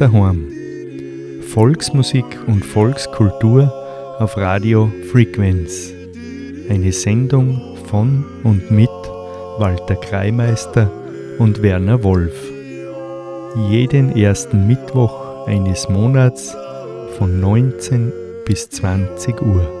Daheim. Volksmusik und Volkskultur auf Radio Frequenz. Eine Sendung von und mit Walter Kreimeister und Werner Wolf. Jeden ersten Mittwoch eines Monats von 19 bis 20 Uhr.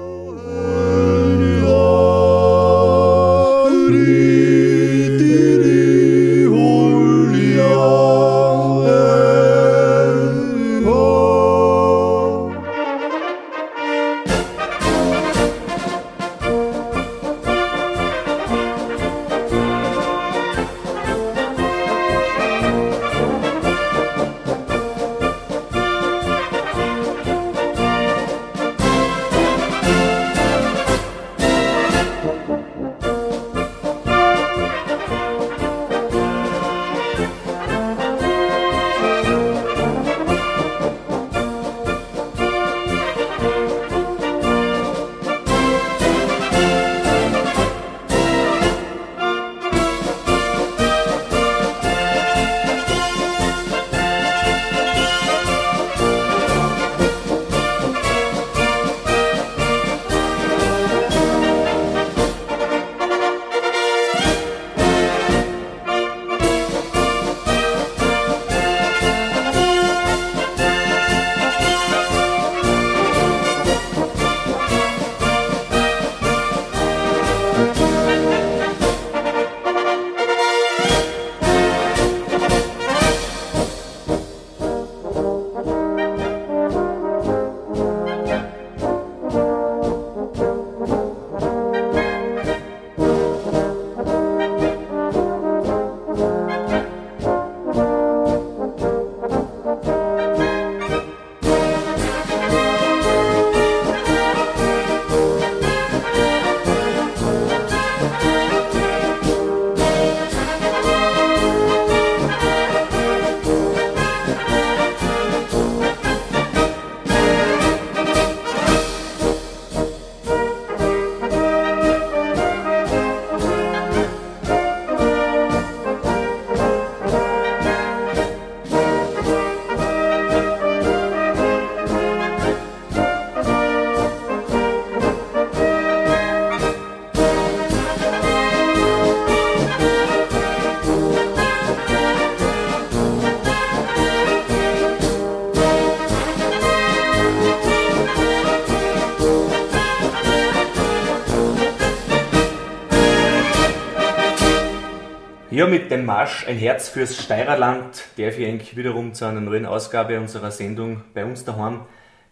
Ja, mit dem Marsch Ein Herz fürs Steirerland darf ich eigentlich wiederum zu einer neuen Ausgabe unserer Sendung bei uns daheim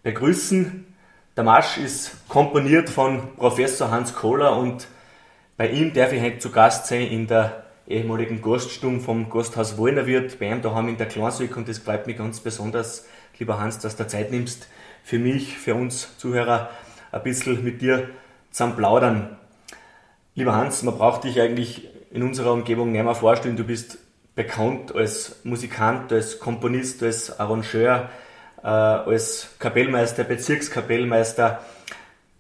begrüßen. Der Marsch ist komponiert von Professor Hans Kohler und bei ihm darf ich heute zu Gast sein in der ehemaligen Gaststube vom Gasthaus Wollnerwirt, bei ihm daheim in der Klanswick und das freut mich ganz besonders, lieber Hans, dass du Zeit nimmst für mich, für uns Zuhörer, ein bisschen mit dir zum Plaudern. Lieber Hans, man braucht dich eigentlich in unserer Umgebung nicht mehr vorstellen. Du bist bekannt als Musikant, als Komponist, als Arrangeur, äh, als Kapellmeister, Bezirkskapellmeister,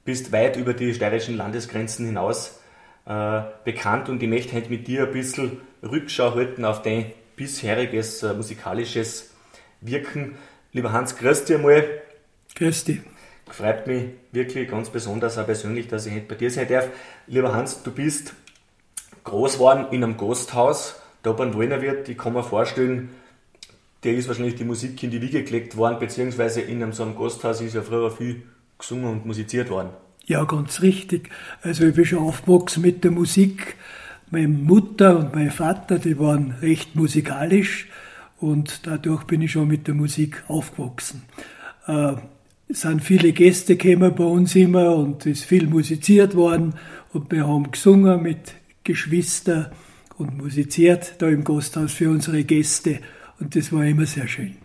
bist weit über die steirischen Landesgrenzen hinaus äh, bekannt und ich möchte heute mit dir ein bisschen Rückschau halten auf dein bisheriges äh, musikalisches Wirken. Lieber Hans, grüß dich einmal. Grüß dich. Freut mich wirklich ganz besonders auch persönlich, dass ich heute bei dir sein darf. Lieber Hans, du bist groß geworden in einem Gasthaus, da beim Wallnerwirt. Ich kann mir vorstellen, der ist wahrscheinlich die Musik in die Wiege gelegt worden, beziehungsweise in einem so einem Gasthaus ist ja früher viel gesungen und musiziert worden. Ja, ganz richtig. Also ich bin schon aufgewachsen mit der Musik. Meine Mutter und mein Vater, die waren recht musikalisch und dadurch bin ich schon mit der Musik aufgewachsen. Äh, es sind viele Gäste gekommen bei uns immer und es ist viel musiziert worden und wir haben gesungen mit Geschwistern und musiziert da im Gasthaus für unsere Gäste und das war immer sehr schön.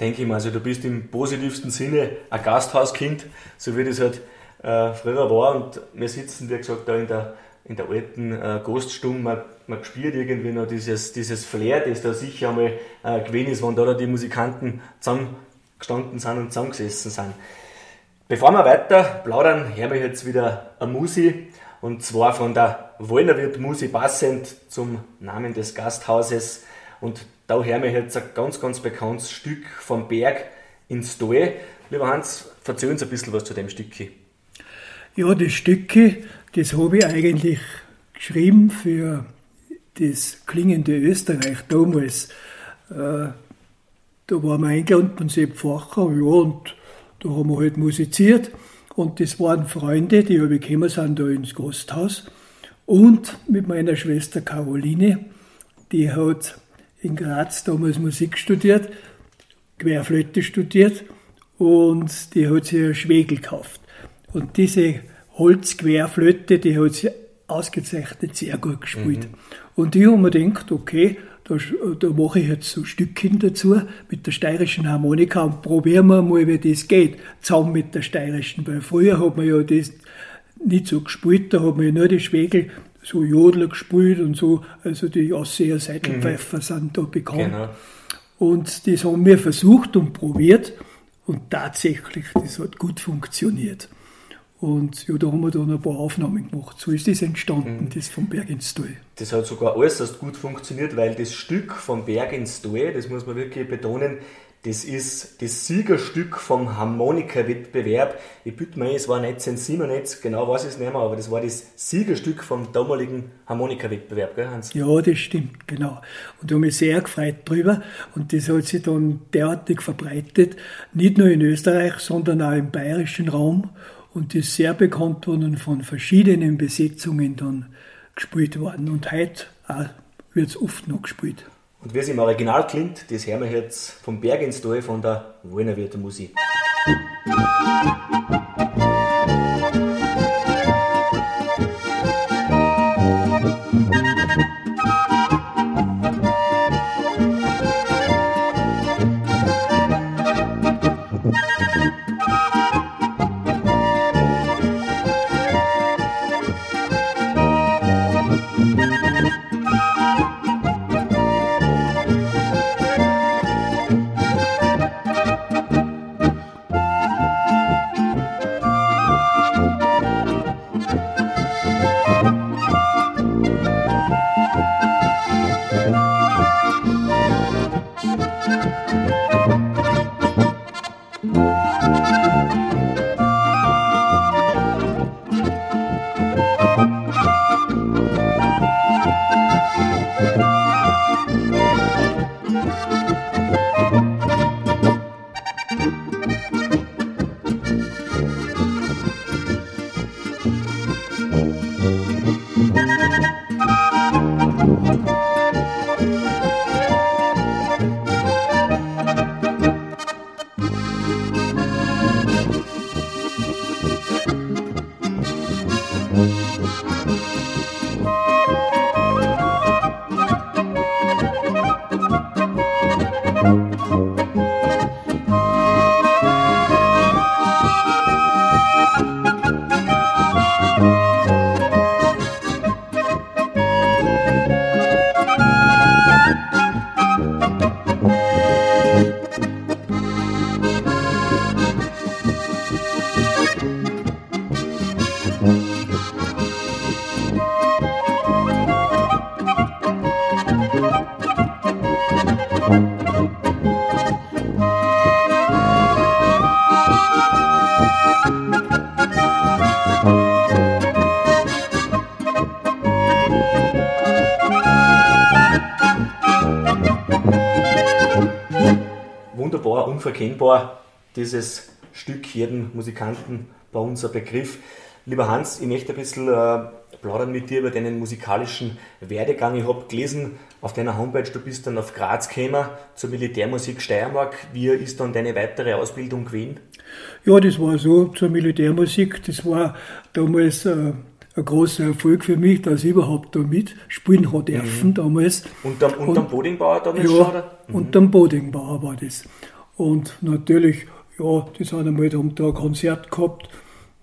Denke ich mal, also du bist im positivsten Sinne ein Gasthauskind, so wie das halt äh, früher war und wir sitzen, wie gesagt, da in der, in der alten äh, Gaststube, man, man spürt irgendwie noch dieses, dieses Flair, das da sicher einmal äh, gewesen ist, wenn da, da die Musikanten zusammengestanden sind und zusammengesessen sind. Bevor wir weiter plaudern, hören wir jetzt wieder eine Musi und zwar von der Wollnerwirt Musi passend zum Namen des Gasthauses und da hören wir jetzt ein ganz, ganz bekanntes Stück vom Berg ins Tal. Lieber Hans, erzähl uns ein bisschen was zu dem Stück. Ja, das Stücke, das habe ich eigentlich geschrieben für das klingende Österreich damals. Äh, da waren wir eingeladen von Sepp Facher, ja, und da haben wir halt musiziert. Und das waren Freunde, die habe ich gekommen sind da ins Gasthaus. Und mit meiner Schwester Caroline, die hat in Graz damals Musik studiert, Querflöte studiert und die hat sich ein Schwegel gekauft. Und diese Holzquerflöte, die hat sie ausgezeichnet sehr gut gespielt. Mhm. Und ich habe mir gedacht, okay, da, da mache ich jetzt so Stückchen dazu mit der steirischen Harmonika und probieren wir mal, wie das geht, zusammen mit der steirischen. Weil früher hat man ja das nicht so gespielt, da hat man ja nur die Schwegel so Jodler gespielt und so, also die Ausseher Seitelpfeifer mhm. sind da bekannt. Genau. Und das haben wir versucht und probiert und tatsächlich, das hat gut funktioniert. Und ja, da haben wir dann ein paar Aufnahmen gemacht. So ist das entstanden, mhm. das vom Berg ins Tal. Das hat sogar äußerst gut funktioniert, weil das Stück vom Berg ins Tal, das muss man wirklich betonen, das ist das Siegerstück vom Harmonika-Wettbewerb. Ich bitte mir, es war 1997, genau weiß ich es nicht mehr, aber das war das Siegerstück vom damaligen Harmonika-Wettbewerb, gell, Hans? Ja, das stimmt, genau. Und da habe mich sehr gefreut drüber. Und das hat sich dann derartig verbreitet, nicht nur in Österreich, sondern auch im bayerischen Raum und worden und von verschiedenen Besetzungen dann gespielt worden. Und heute wird es oft noch gespielt. Und wie es im Original klingt, das hören wir jetzt vom Berg ins Tal von der Wiener Musik. Unverkennbar dieses Stück jedem Musikanten bei uns ein Begriff. Lieber Hans, ich möchte ein bisschen äh, plaudern mit dir über deinen musikalischen Werdegang. Ich habe gelesen auf deiner Homepage, du bist dann auf Graz gekommen zur Militärmusik Steiermark. Wie ist dann deine weitere Ausbildung gewesen? Ja, das war so zur Militärmusik. Das war damals äh, ein großer Erfolg für mich, dass ich überhaupt da mitspielen habe dürfen mhm. damals. Und am, und, und Bodingbauer damals ja, schon? Mhm. Und am Bodingbauer war das. Und natürlich, ja, die sind einmal da, da ein Konzert gehabt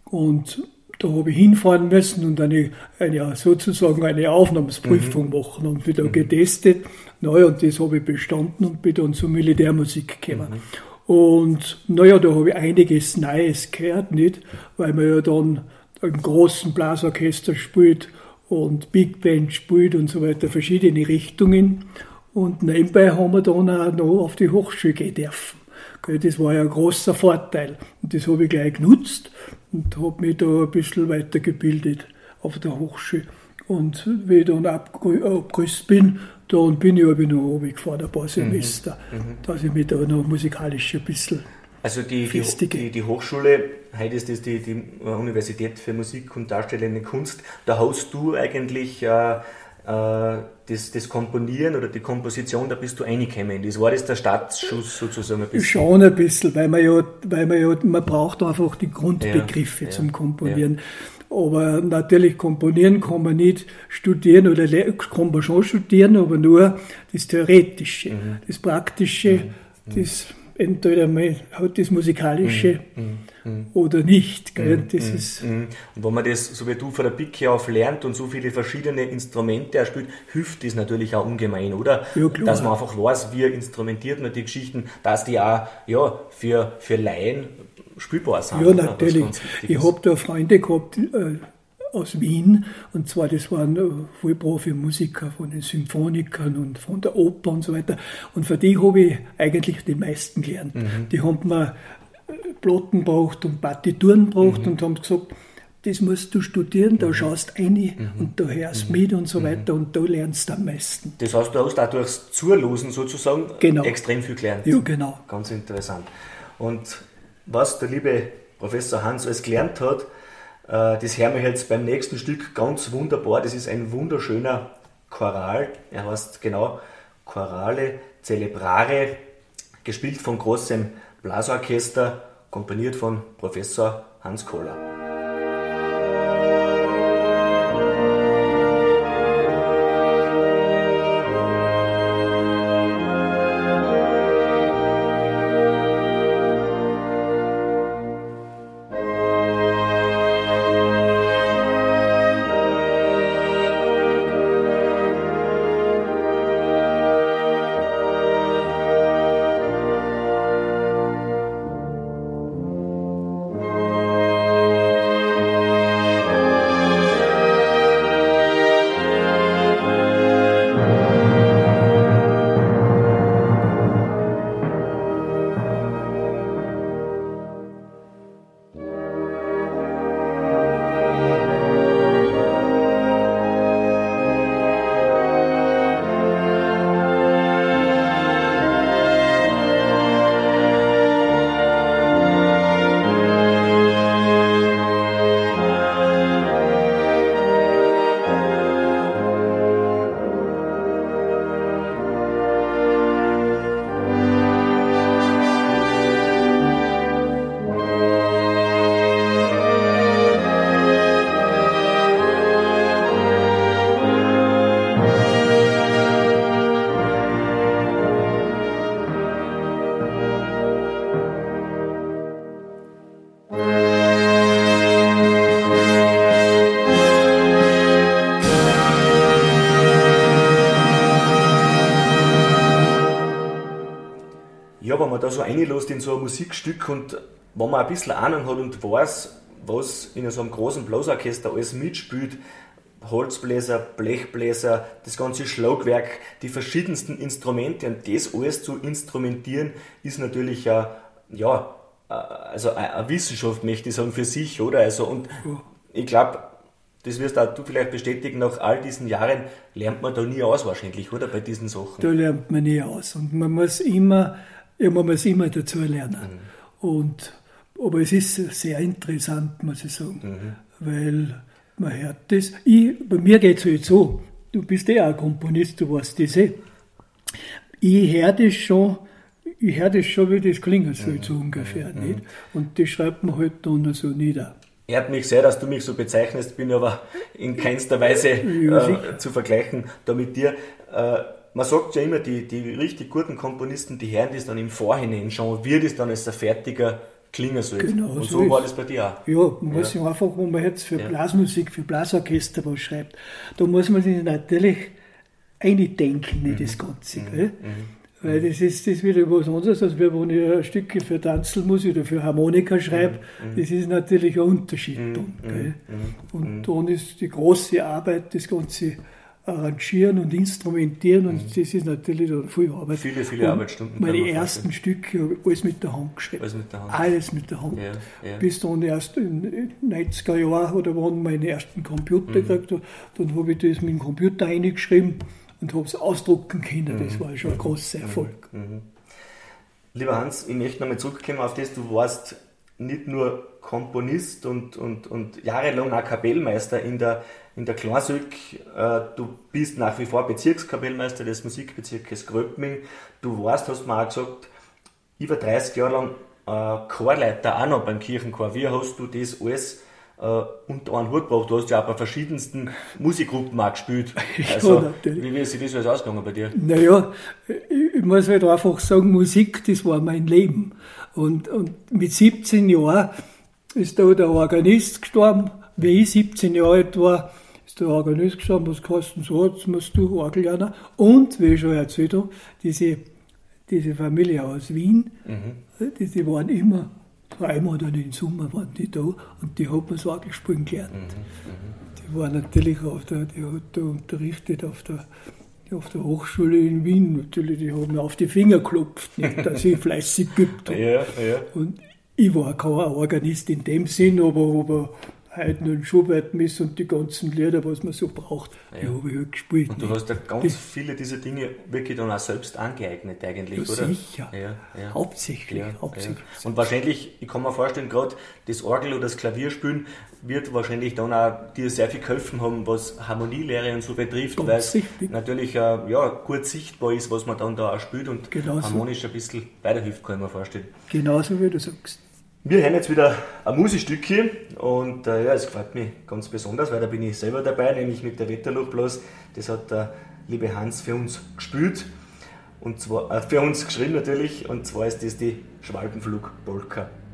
und da habe ich hinfahren müssen und eine, eine sozusagen eine Aufnahmsprüfung mhm. machen und wieder mhm. getestet. Naja, und das habe ich bestanden und bin dann zur Militärmusik gekommen. Mhm. Und naja, da habe ich einiges Neues gehört, nicht? Weil man ja dann einen großen Blasorchester spielt und Big Band spielt und so weiter, verschiedene Richtungen. Und nebenbei haben wir dann auch noch auf die Hochschule gehen dürfen. Das war ja ein großer Vorteil. Und das habe ich gleich genutzt und habe mich da ein bisschen weitergebildet auf der Hochschule. Und wie ich dann abgerüstet bin, dann bin ich aber noch runtergefahren, ein paar mhm. Semester, mhm. dass ich mich da noch musikalisch ein bisschen also die, die, die, die, Hochschule, heute ist das die, die Universität für Musik und Darstellende Kunst, da hast du eigentlich äh, äh, das, das Komponieren oder die Komposition, da bist du reingekommen. Das war das der Startschuss sozusagen ein bisschen? Schon ein bisschen, weil man ja, weil man ja, man braucht einfach die Grundbegriffe ja, zum Komponieren. Ja. Aber natürlich komponieren kann man nicht studieren oder kann man schon studieren, aber nur das Theoretische, mhm. das Praktische, mhm. mhm. das entweder man hat das Musikalische mm, mm, oder nicht. Gell? Mm, das mm, ist. Und wenn man das, so wie du von der Picke auf lernt und so viele verschiedene Instrumente spielt, hilft das natürlich auch ungemein, oder? Ja, klar. Dass man einfach weiß, wie instrumentiert man die Geschichten, dass die auch ja, für, für Laien spielbar sind. Ja, natürlich. Ich habe da Freunde gehabt, äh, aus Wien. Und zwar, das waren äh, voll Profi-Musiker von den Symphonikern und von der Oper und so weiter. Und für die habe ich eigentlich die meisten gelernt. Mhm. Die haben mir äh, Plotten braucht und Partituren braucht mhm. und haben gesagt, das musst du studieren, da mhm. schaust rein mhm. und da hörst mhm. mit und so mhm. weiter und da lernst du am meisten. Das heißt, du hast auch durchs Zulosen sozusagen genau. extrem viel gelernt. Ja, genau. Ganz interessant. Und was der liebe Professor Hans alles gelernt hat, das hören wir jetzt beim nächsten Stück ganz wunderbar. Das ist ein wunderschöner Choral. Er heißt genau Chorale Celebrare, gespielt von großem Blasorchester, komponiert von Professor Hans Kohler. Einlässt in so ein Musikstück und wenn man ein bisschen Ahnung hat und weiß, was in so einem großen Blasorchester alles mitspielt, Holzbläser, Blechbläser, das ganze Schlagwerk, die verschiedensten Instrumente und das alles zu instrumentieren, ist natürlich ja, ja also eine Wissenschaft, möchte ich sagen, für sich, oder? Also, und ich glaube, das wirst auch du vielleicht bestätigen, nach all diesen Jahren lernt man da nie aus wahrscheinlich, oder? Bei diesen Sachen. Da lernt man nie aus. Und man muss immer ja, man muss immer dazu lernen. Mhm. Und aber es ist sehr interessant, muss ich sagen, mhm. weil man hört das. Ich, bei mir geht es halt so, du bist eh auch ein Komponist, du weißt das eh. Ich höre das schon, ich höre das schon, wie das klingen soll, so ungefähr. Mhm. Nicht? Und das schreibt man halt dann so nieder. Ehrt mich sehr, dass du mich so bezeichnest, bin aber in keinster Weise äh, zu vergleichen da mit dir. Äh, man sagt ja immer, die, die richtig guten Komponisten, die hören das dann im Vorhinein schon, wie das dann als ein fertiger klingen soll. Genau, Und so, so war das bei dir auch. Ja, man muss ja. einfach, wenn man jetzt für ja. Blasmusik, für Blasorchester was schreibt, da muss man sich natürlich eindenken in mhm. das Ganze. Mhm. Mhm. Weil das ist, das wieder was anderes, als wenn ich ein Stückchen für Tanzelmusik oder für Harmonika schreibe. Mhm. mhm. Das ist natürlich ein Unterschied. Mhm. Dann, Und dann ist die große Arbeit, das Ganze arrangieren und instrumentieren und mhm. das ist natürlich viel Arbeit. Viele, viele und Arbeitsstunden. Meine ersten Stücke, alles mit der Hand geschrieben. Alles mit der Hand. Alles mit der Hand. Ja, ja. Bis dann erst in den 90er Jahren oder wann meine ersten Computer mhm. gekriegt habe, dann habe ich das mit dem Computer eingeschrieben und habe es ausdrucken können. Das mhm. war schon ein großer mhm. Erfolg. Mhm. Lieber Hans, ich möchte nochmal zurückkommen auf das, du warst nicht nur Komponist und, und, und jahrelang auch Kapellmeister in der in der Klarsück. Äh, du bist nach wie vor Bezirkskapellmeister des Musikbezirkes Gröbming. Du warst, hast mir auch gesagt, über 30 Jahre lang äh, Chorleiter auch noch beim Kirchenchor. Wie hast du das alles äh, unter einen Hut gebracht? Du hast ja auch bei verschiedensten Musikgruppen auch gespielt. Also, ja, wie, wie ist sich das alles ausgegangen bei dir? Naja, ich muss halt einfach sagen, Musik, das war mein Leben. Und, und mit 17 Jahren ist da der Organist gestorben. Wie ich 17 Jahre alt war, der Organist gestorben, was kosten so, jetzt musst du Orgel lernen. Und, wie ich schon erzählt habe, diese, diese Familie aus Wien, mhm. die, die waren immer dreimal dann im Sommer waren die da und die hat man das Orgel spielen gelernt. Mhm. Mhm. Die waren natürlich auf der, die hat da unterrichtet auf der, auf der Hochschule in Wien natürlich, die haben mir auf die Finger geklopft, dass ich fleißig geübt habe. Ja, ja. Und ich war kein Organist in dem Sinn, aber, aber Haydn und Schubert miss und die ganzen Lieder, was man so braucht, ja. die habe ich halt gespielt. Und du hast ja ganz das, viele dieser Dinge wirklich dann auch selbst angeeignet eigentlich, ja, oder? Sicher, ja, ja. hauptsächlich. Hauptsächlich. Und wahrscheinlich, ich kann mir vorstellen, gerade das Orgel oder das Klavierspielen wird wahrscheinlich dann auch dir sehr viel geholfen haben, was Harmonielehre und so betrifft, weil es natürlich äh, ja, gut sichtbar ist, was man dann da auch spielt und genau harmonisch ein bisschen weiterhilft, kann ich mir vorstellen. Genauso wie du sagst. Wir hören jetzt wieder ein Musikstückchen und äh, ja, es gefällt mir ganz besonders, weil da bin ich selber dabei, nämlich mit der Wetterluftblas. Das hat der liebe Hans für uns gespielt und zwar äh, für uns geschrieben natürlich und zwar ist das die Schwalbenflug-Polka. lieber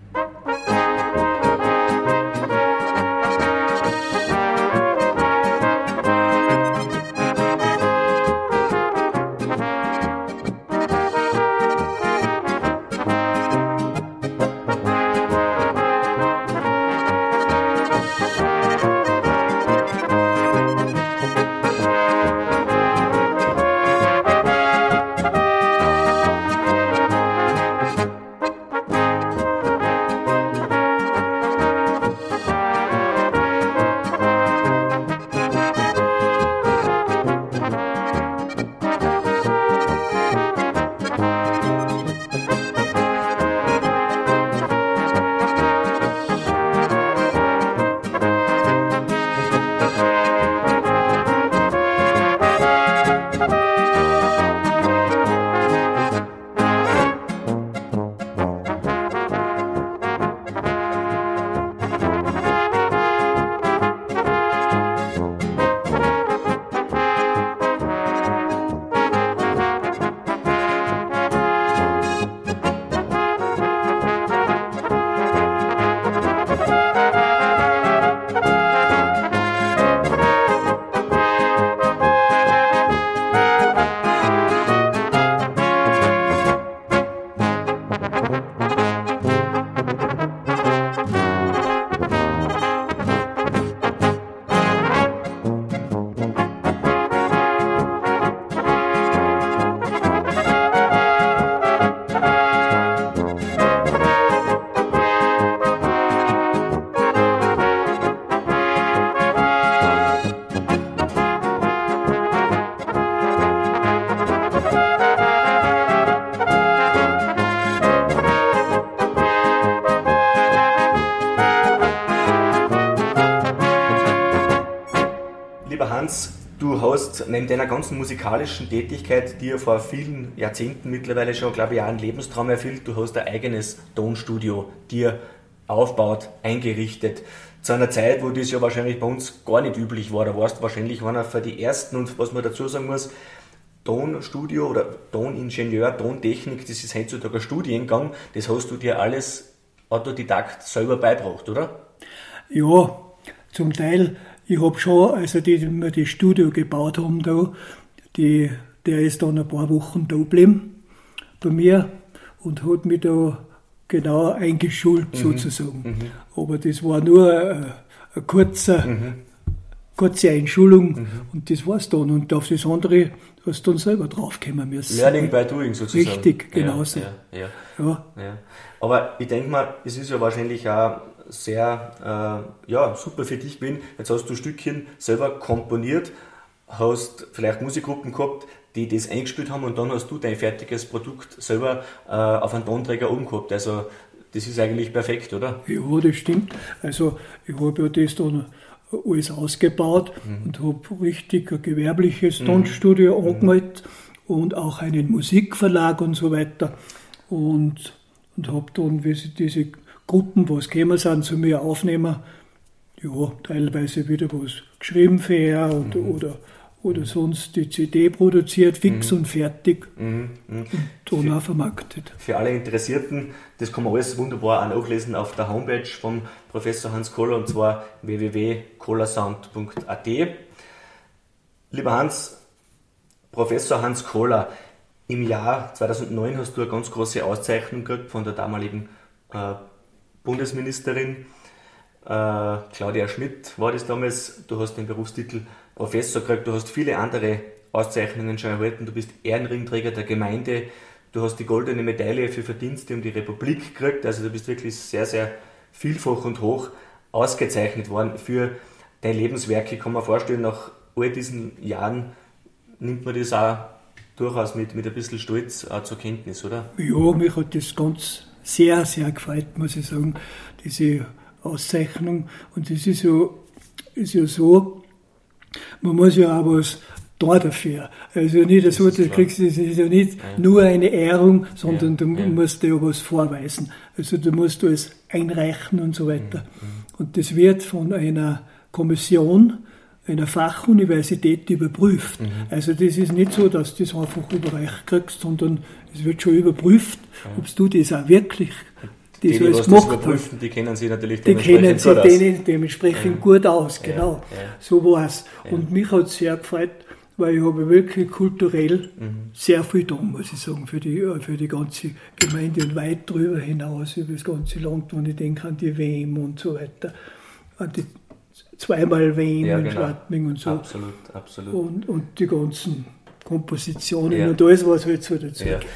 hast neben deiner ganzen musikalischen Tätigkeit, die ja vor vielen Jahrzehnten mittlerweile schon, glaube ich, auch einen Lebenstraum erfüllt, du hast ein eigenes Tonstudio dir aufbaut, eingerichtet. Zu einer Zeit, wo das ja wahrscheinlich bei uns gar nicht üblich war. Da warst du wahrscheinlich einer für die ersten und was man dazu sagen muss, Tonstudio oder Toningenieur, Tontechnik, das ist heutzutage ein Studiengang, das hast du dir alles Autodidakt selber beibracht, oder? Ja, zum Teil. Ich habe schon, also die, die wir das Studio gebaut haben da, die, der ist dann ein paar Wochen da geblieben bei mir und hat mich da genau eingeschult mhm. sozusagen. Mhm. Aber das war nur ein, ein kurzer, mhm. kurze Einschulung mhm. und das war's dann. Und auf das andere hast du dann selber draufkommen müssen. Learning by doing sozusagen. Richtig, genauso. Ja, ja, ja. ja. Aber ich denke mal, es ist ja wahrscheinlich auch sehr äh, ja, super für dich gewesen. Jetzt hast du Stückchen selber komponiert, hast vielleicht Musikgruppen gehabt, die das eingespielt haben und dann hast du dein fertiges Produkt selber äh, auf einen Tonträger oben gehabt. Also das ist eigentlich perfekt, oder? Ja, das stimmt. Also ich habe ja das dann alles ausgebaut mhm. und habe richtig ein gewerbliches mhm. Tonstudio mhm. angemeldet und auch einen Musikverlag und so weiter. Und, und habe dann, wie sie diese Gruppen, was gekommen sind, zu mir aufnehmen, ja, teilweise wieder was geschrieben er und, mhm. oder oder sonst die CD produziert, fix mhm. und fertig mhm. Mhm. und dann auch vermarktet. Für alle Interessierten, das kann man alles wunderbar auch nachlesen auf der Homepage von Professor Hans Kohler und zwar www.kohlersound.at. Lieber Hans, Professor Hans Kohler, im Jahr 2009 hast du eine ganz große Auszeichnung gekriegt von der damaligen äh, Bundesministerin äh, Claudia Schmidt war das damals. Du hast den Berufstitel Professor gekriegt, du hast viele andere Auszeichnungen schon erhalten, du bist Ehrenringträger der Gemeinde, du hast die goldene Medaille für Verdienste um die Republik gekriegt, also du bist wirklich sehr, sehr vielfach und hoch ausgezeichnet worden für dein Lebenswerk. Ich kann mir vorstellen, nach all diesen Jahren nimmt man das auch durchaus mit, mit ein bisschen Stolz auch zur Kenntnis, oder? Ja, mich hat das ganz sehr, sehr gefreut, muss ich sagen, diese Auszeichnung. Und das ist ja, ist ja so, man muss ja auch was da dafür. Also nicht so, du kriegst, das ist ja nicht ja. nur eine Ehrung, sondern ja, du ja. musst ja was vorweisen. Also du musst alles einreichen und so weiter. Mhm. mhm. Und das wird von einer Kommission, einer Fachuniversität überprüft. Mhm. Also das ist nicht so, dass du das einfach überreicht kriegst, sondern es wird schon überprüft, ob du das auch wirklich die, die so es gemacht haben. Die kennen sich natürlich die kennen sich gut aus. dementsprechend ja. gut aus, genau. Ja, ja. So war es. Und mich hat es sehr gefreut, weil ich habe wirklich kulturell mhm. sehr viel da, muss ich sagen, für die, für die ganze Gemeinde und weit drüber hinaus, über das ganze Land, wenn ich denke an die WM und so weiter, an die zweimal WM ja, in genau. Schwartming und so. Absolut, absolut. Und, und die ganzen Kompositionen und alles, was halt so dazu ja. gibt.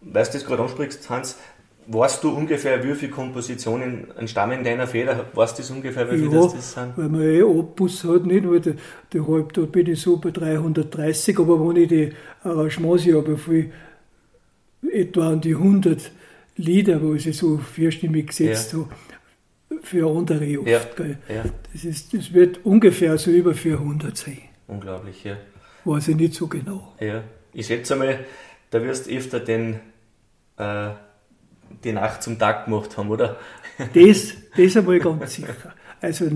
Weißt du, das gerade ansprichst, Hans, Weißt du ungefähr, wie viele Kompositionen entstammen deiner Feder? Weißt du das ungefähr, wie viele ja, das, sind? weil man eh Opus hat, nicht, weil der, der halb, da bin ich so bei 330, aber wenn ich die Arrangements habe, viel, etwa an die 100 Lieder, wo ich sie so vierstimmig gesetzt ja. habe, für andere oft. Ja. Ja. Das, ist, das wird ungefähr so über 400 sein. Unglaublich, ja. Weiß ich nicht so genau. Ja. Ich schätze mal, da wirst du öfter den äh, die Nacht zum Tag gemacht haben, oder? Das, das einmal ganz sicher. Also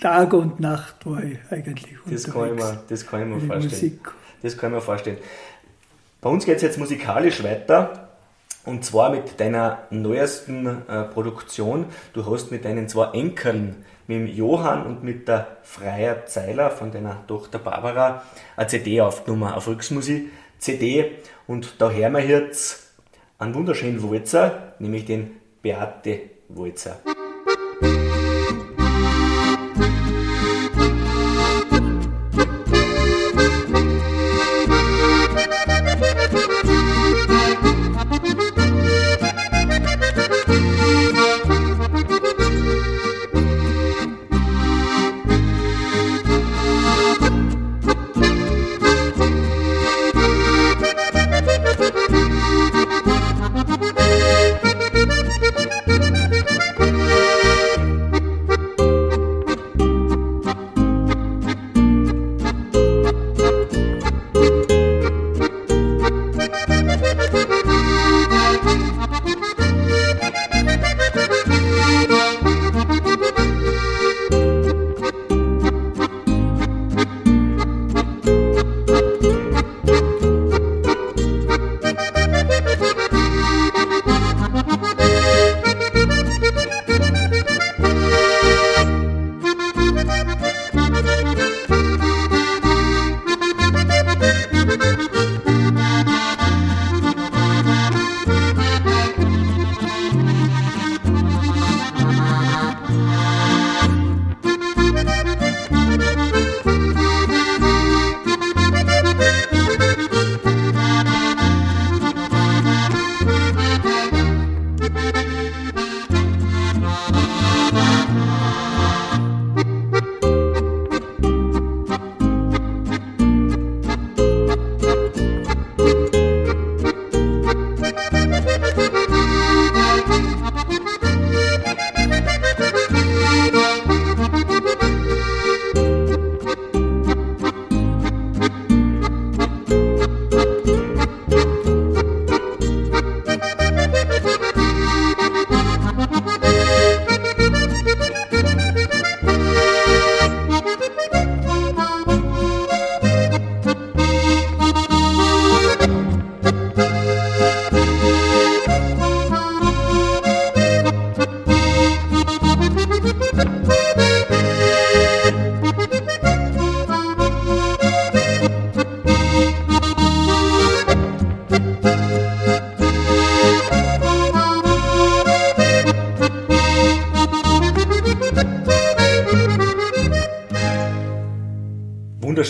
Tag und Nacht war ich eigentlich das kann ich mir, Das kann ich mir vorstellen. Musik. Das kann ich mir vorstellen. Bei uns geht es jetzt musikalisch weiter. Und zwar mit deiner neuesten äh, Produktion. Du hast mit deinen zwei Enkeln, mit dem Johann und mit der Freier Zeiler von deiner Tochter Barbara, eine CD aufgenommen, eine Volksmusik CD. Und da hören wir jetzt einen wunderschönen Walzer, nämlich den Beate Walzer.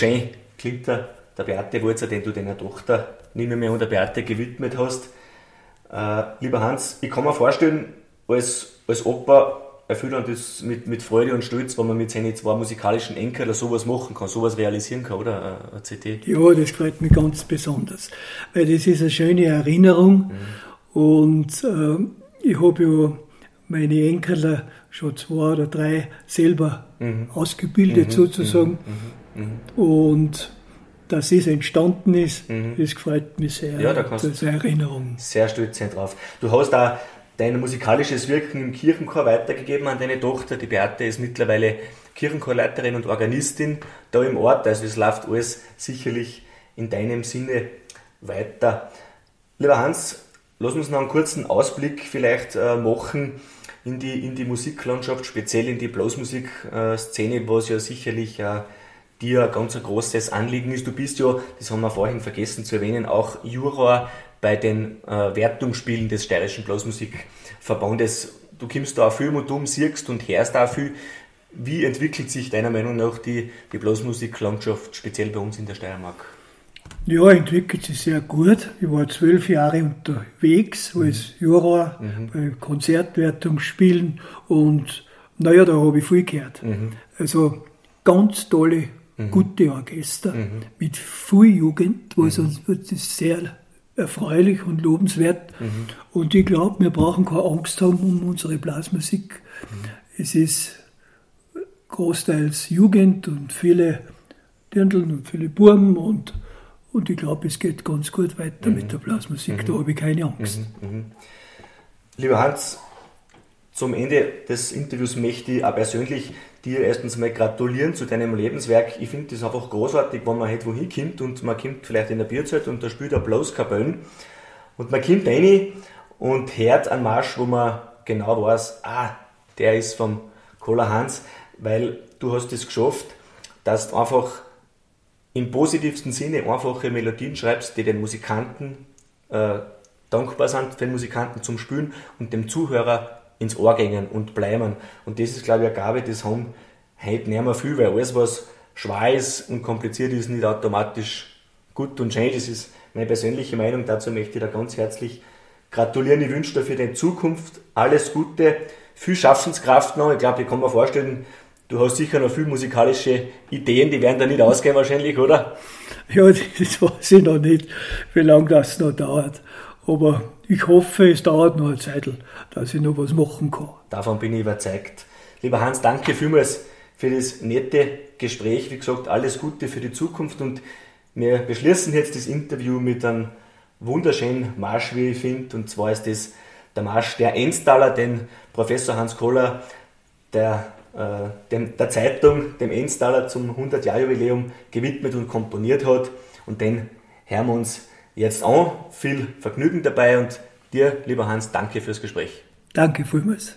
Wunderschön klingt der, der Beate Walzer, den du deiner Tochter, nehme mir an, der Beate gewidmet hast. Äh, lieber Hans, ich kann mir vorstellen, als, als Opa erfüllt man das mit, mit Freude und Stolz, wenn man mit seinen zwei musikalischen Enkeln sowas machen kann, sowas realisieren kann, oder? Eine CD. Ja, das freut mich ganz besonders, weil das ist eine schöne Erinnerung mhm. und äh, ich habe ja meine Enkel schon zwei oder drei selber mhm. ausgebildet mhm. sozusagen mhm. Mhm. Mhm. und dass es entstanden ist, das freut mich sehr. Ja, da kannst das ist eine Erinnerung. Sehr stolz sein drauf. Du hast da dein musikalisches Wirken im Kirchenchor weitergegeben an deine Tochter. Die Beate ist mittlerweile Kirchenchorleiterin und Organistin da im Ort. Also es läuft alles sicherlich in deinem Sinne weiter. Lieber Hans, lass uns noch einen kurzen Ausblick vielleicht äh, machen in die, in die Musiklandschaft, speziell in die Blasmusik-Szene, was ja sicherlich äh, dir ein ganz großes Anliegen ist. Du bist ja, das haben wir vorhin vergessen zu erwähnen, auch Juror bei den äh, Wertungsspielen des Steirischen Blasmusikverbandes. Du kommst da auch viel und um, siehst und hörst auch viel. Wie entwickelt sich deiner Meinung nach die, die Blasmusiklandschaft, speziell bei uns in der Steiermark? Ja, entwickelt sich sehr gut. Ich war zwölf Jahre unterwegs mhm. als Juror mhm. bei Konzertwertungsspielen und naja, da habe ich viel gehört. Mhm. Also ganz tolle, mhm. gute Orchester mhm. mit viel Jugend, was uns das ist sehr erfreulich und lobenswert. Mhm. Und ich glaube, wir brauchen keine Angst haben um unsere Blasmusik. Mhm. Es ist großteils Jugend und viele Dirndln und viele Burmen und, und ich glaube, es geht ganz gut weiter mhm. mit der Blasmusik. Da mhm. habe ich keine Angst. Mhm. Mhm. Lieber Hans, zum Ende des Interviews möchte ich auch persönlich dir erstens mal gratulieren zu deinem Lebenswerk. Ich finde das einfach großartig, wenn man halt wohin kommt und man kommt vielleicht in der Bierzeit und da spielt er bloß Kabellen und man kommt rein und hört einen Marsch, wo man genau weiß, ah, der ist vom Cola Hans, weil du hast es geschafft, dass du einfach im positivsten Sinne einfache Melodien schreibst, die den Musikanten äh, dankbar sind, für den Musikanten zum Spielen und dem Zuhörer ins Ohr gehen und bleiben. Und das ist, glaube ich, eine Gabe, das haben heute nicht mehr viel, weil alles, was schwer ist und kompliziert ist, nicht automatisch gut und schön. Das ist meine persönliche Meinung. Dazu möchte ich da ganz herzlich gratulieren. Ich wünsche dir für die Zukunft alles Gute, viel Schaffenskraft noch. Ich glaube, ich kann mir vorstellen, du hast sicher noch viele musikalische Ideen, die werden da nicht ausgehen wahrscheinlich, oder? Ja, das weiß ich noch nicht, wie lange das noch dauert. Aber ich hoffe, es dauert noch eine Zeit, dass ich noch was machen kann. Davon bin ich überzeugt. Lieber Hans, danke vielmals für das nette Gespräch. Wie gesagt, alles Gute für die Zukunft und wir beschließen jetzt das Interview mit einem wunderschönen Marsch, wie ich finde. Und zwar ist das der Marsch der Enstaler, den Professor Hans Kohler der, äh, dem, der Zeitung, dem Enstaler zum 100-Jahr-Jubiläum gewidmet und komponiert hat. Und den hören wir uns jetzt an. Viel Vergnügen dabei und dir, lieber Hans, danke fürs Gespräch. Danke vielmals.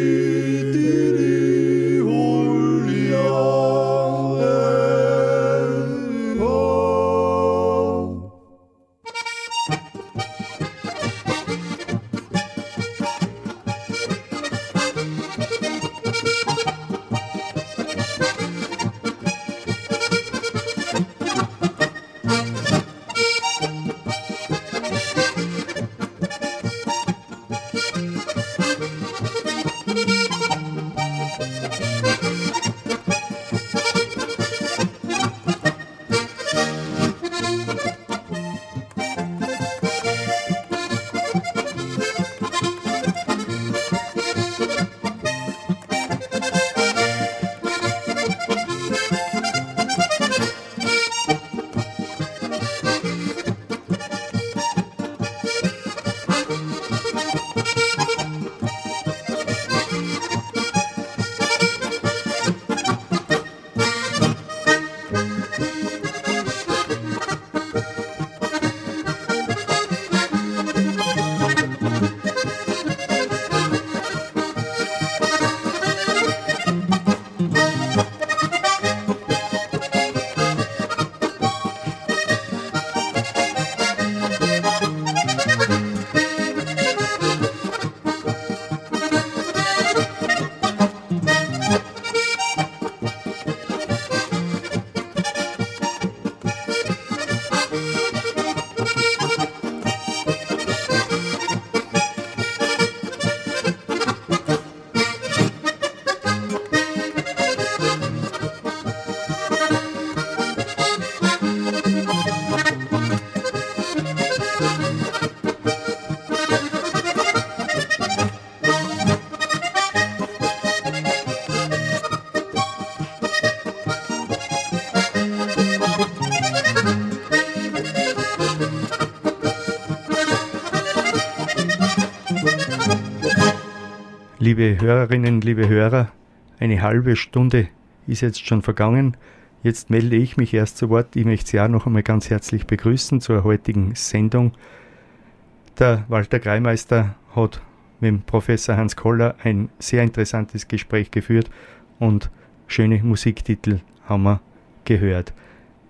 Liebe Hörerinnen, liebe Hörer, eine halbe Stunde ist jetzt schon vergangen. Jetzt melde ich mich erst zu Wort. Ich möchte Sie auch noch einmal ganz herzlich begrüßen zur heutigen Sendung. Der Walter Greimeister hat mit dem Professor Hans Koller ein sehr interessantes Gespräch geführt und schöne Musiktitel haben wir gehört.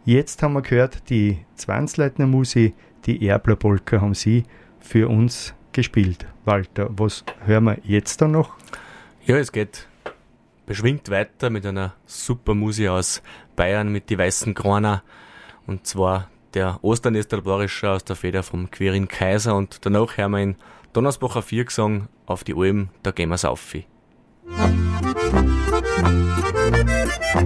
Jetzt haben wir gehört, die Zwangsleitner Musi, die Erbler Polka haben Sie für uns gespielt. Walter, was hören wir jetzt dann noch? Ja, es geht beschwingt weiter mit einer super Musik aus Bayern mit die weißen Kroner. Und zwar der Osternestelbarischer aus der Feder vom Querin Kaiser. Und danach hören wir in Donnersbacher Viergesang auf die Alm, da gehen wir's auf. Ach,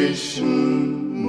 einen frischen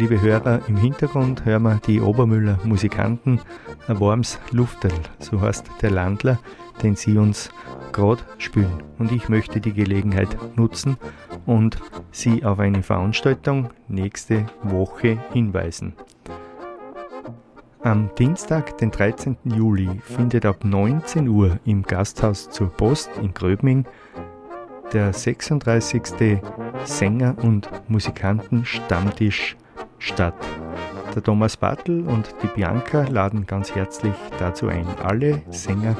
liebe Hörer, im Hintergrund hören wir die Obermüller Musikanten, ein warmes Luftel, so heißt der Landler, den sie uns gerade spielen. Und ich möchte die Gelegenheit nutzen und Sie auf eine Veranstaltung nächste Woche hinweisen. Am Dienstag, den 13. Juli, findet ab 19 Uhr im Gasthaus zur Post in Gröbming der 36. Sänger- und Musikanten-Stammtisch statt. Der Thomas Bartel und die Bianca laden ganz herzlich dazu ein. Alle Sänger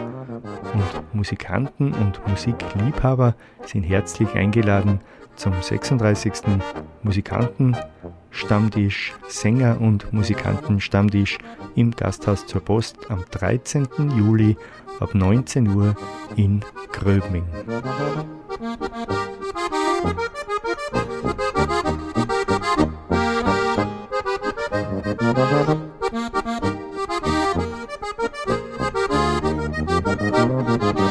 und Musikanten und Musikliebhaber sind herzlich eingeladen zum 36. Musikanten-Stammtisch, Sänger- und Musikanten-Stammtisch im Gasthaus zur Post am 13. Juli ab 19 Uhr in Gröbming. Música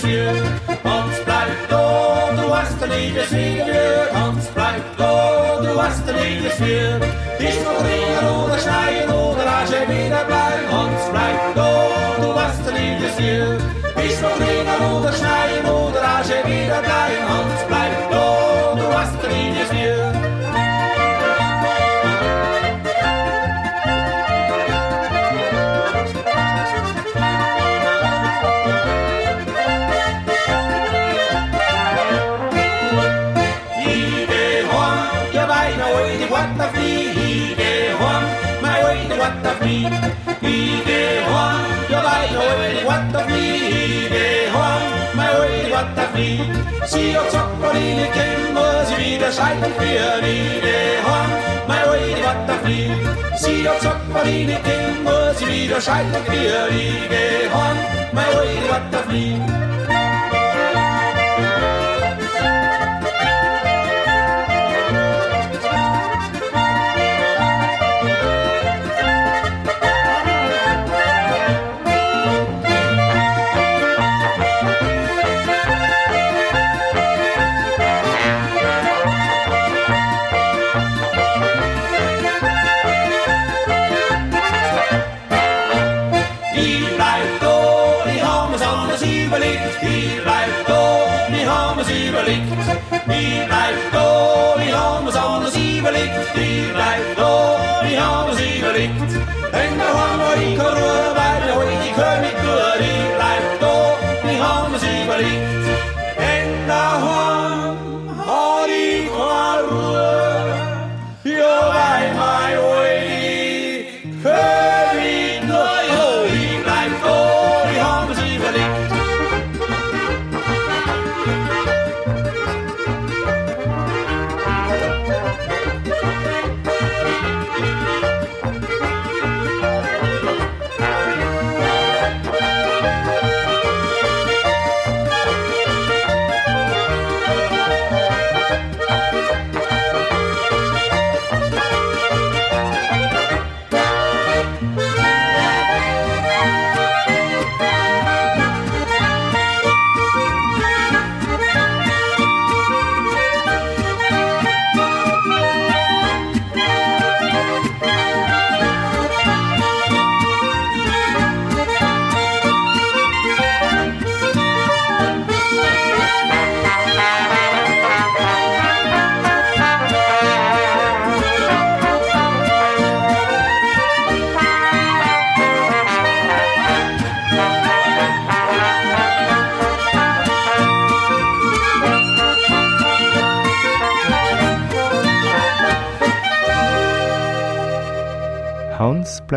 svigerfjør. Hans blei blå, dro hästen i det svigerfjör. Hans blei blå, dro hästen i det svigerfjör. Ich noch ringer oder schneien oder asche wieder bleib. Hans bleibt blå, du hast i det svigerfjör. Ich noch ringer oder schneien oder asche wieder bleib. Hans nie. Sie hat sagt man ihnen kämmer sie wieder Seiten für wieder haben. Mein Rede hat da flieh. Sie hat sagt man ihnen kämmer sie wieder Seiten für wieder haben. Mein Rede hat da flieh.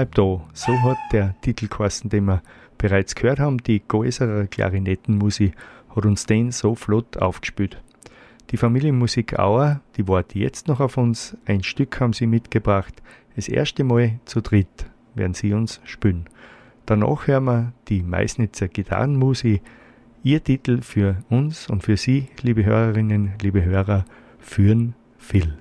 Bleibt da. So hat der Titel geheißen, den wir bereits gehört haben. Die Gäuserer Klarinettenmusik hat uns den so flott aufgespielt. Die Familienmusik Auer, die wartet jetzt noch auf uns. Ein Stück haben sie mitgebracht. Das erste Mal zu dritt werden sie uns spielen. Danach hören wir die Meißnitzer Gitarrenmusik. Ihr Titel für uns und für Sie, liebe Hörerinnen, liebe Hörer, führen Phil.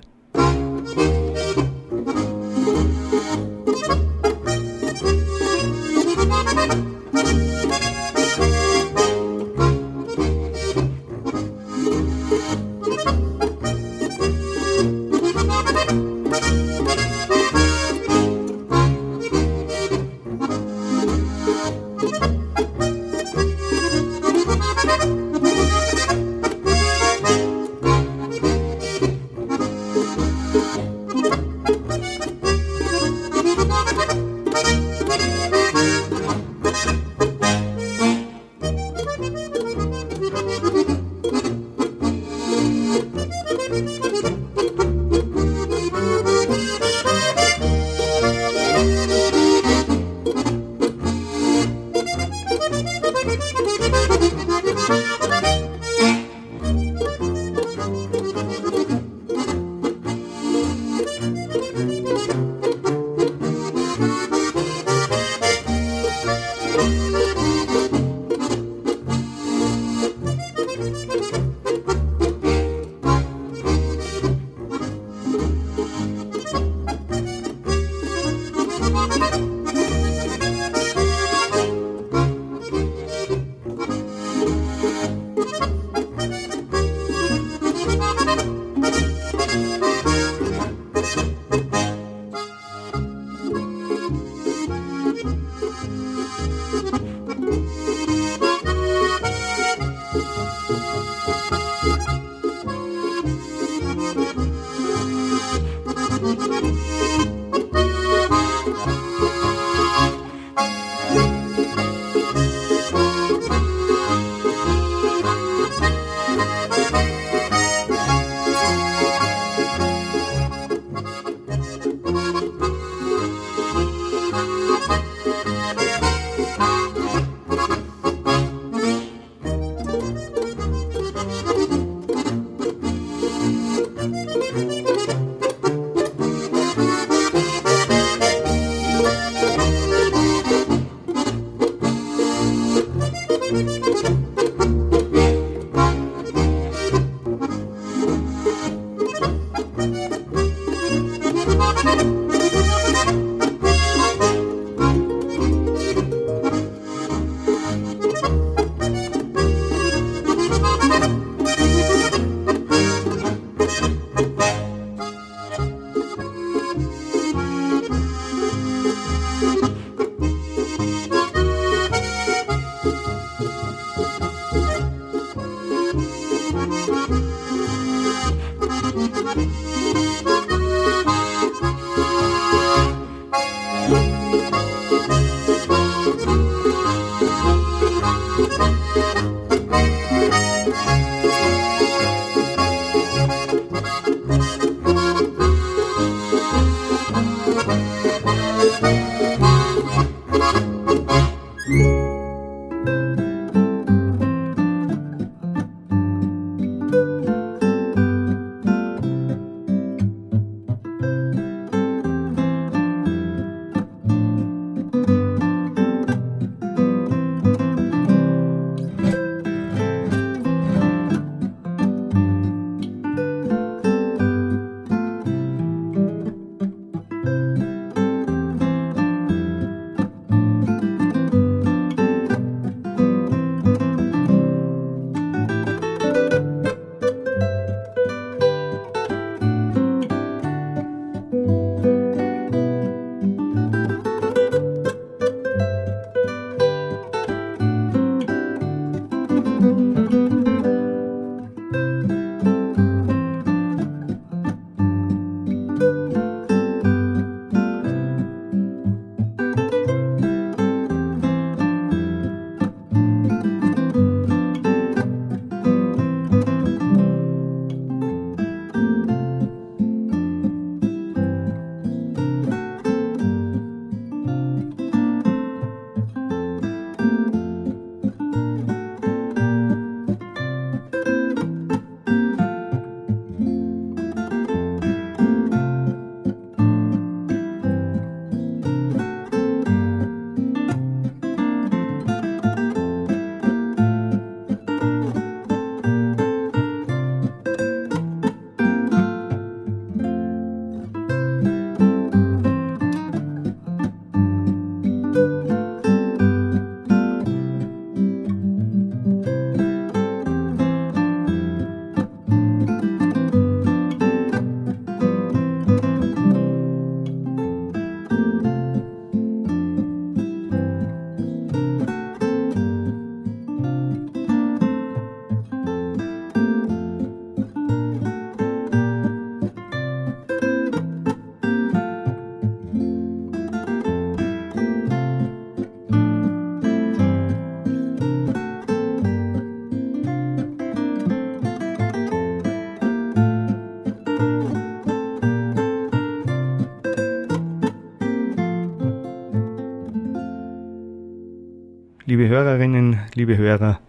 Liebe Hörerinnen, liebe Hörer,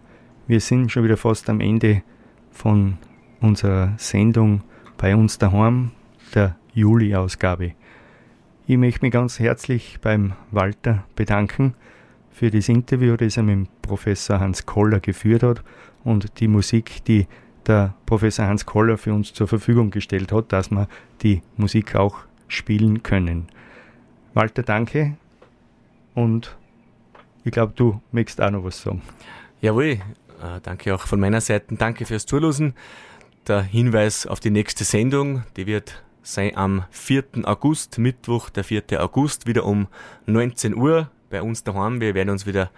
wir sind schon wieder fast am Ende von unserer Sendung bei uns daheim, der Juli-Ausgabe. Ich möchte mich ganz herzlich beim Walter bedanken für das Interview, das er mit Professor Hans Koller geführt hat und die Musik, die der Professor Hans Koller für uns zur Verfügung gestellt hat, dass wir die Musik auch spielen können. Walter, danke und ich glaube, du möchtest auch noch was sagen. Jawohl, äh, danke auch von meiner Seite. Danke fürs Zuhören. Der Hinweis auf die nächste Sendung, die wird sein am 4. August, Mittwoch, der 4. August, wieder um 19 Uhr bei uns daheim. Wir werden uns wieder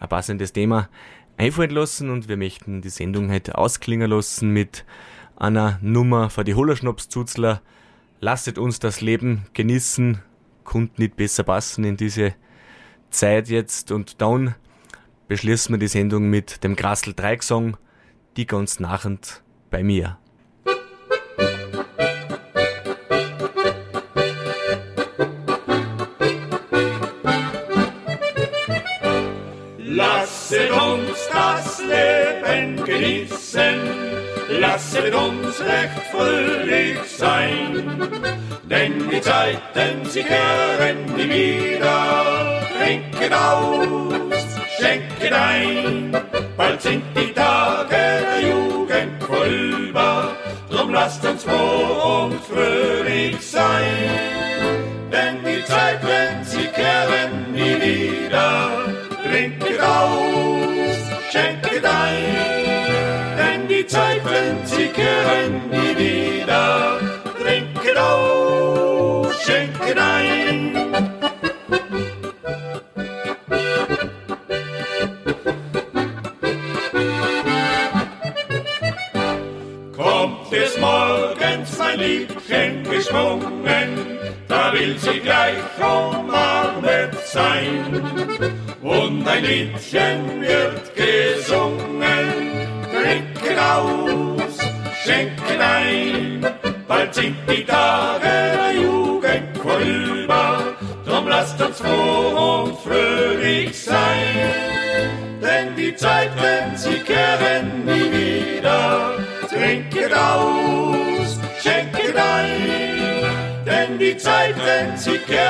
ein passendes Thema einfallen lassen und wir möchten die Sendung heute ausklingen lassen mit einer Nummer für die Hollerschnapszuzler. Lasset uns das Leben genießen, konnte nicht besser passen in diese Zeit jetzt und dann beschließen wir die Sendung mit dem Grassel Dreiecksong, die ganz nachend bei mir. Lasset uns das Leben genießen, lasset uns recht fröhlich sein, denn die Zeiten, sie kehren nie wieder. Trinket aus, schenket ein, bald sind die Tage der Jugend vorüber, drum lasst uns froh und fröhlich sein, denn die Zeiten, sie kehren nie wieder. Trinket aus, schenket ein, denn die Zeiten, sie kehren nie wieder. Trinket aus, schenket ein. Liebchen geschwungen, da will sie gleich umarmet sein. Und ein Liedchen wird Zeiten,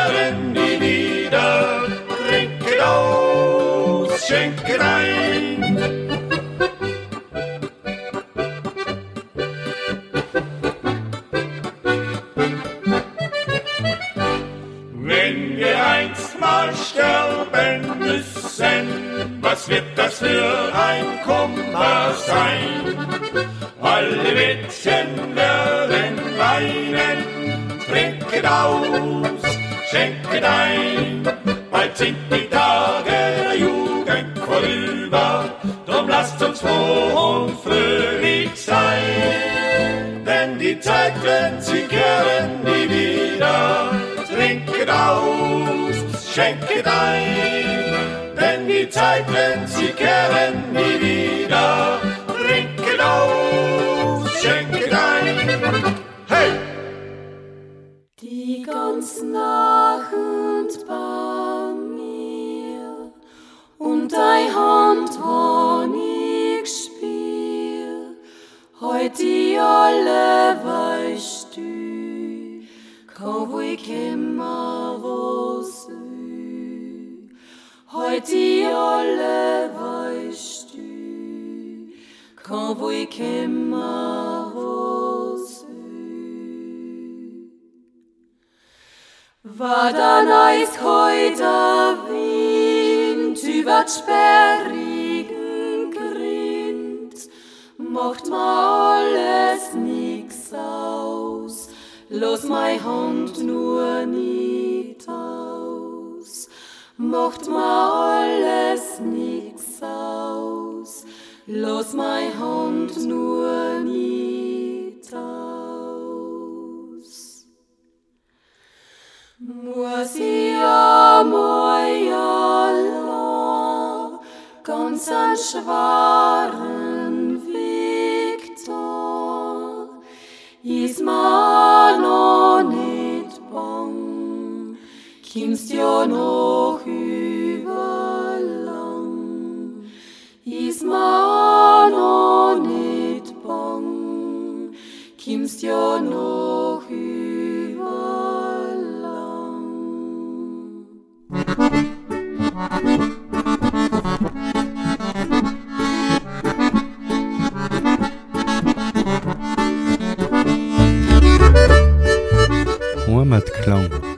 die alle weißt du, kaum wo ich immer was du. War dann eis heute Wind über sperrigen Grind, macht ma alles nix aus, los mei Hand nur aus, macht ma alles nix aus, los mei Hand nur nicht aus. Muss ich Allah ganz an schweren Weg da, ist ma kimmst ja noch überlang, ist ma noch nicht bang, kimmst ja noch überlang. Heimatklang.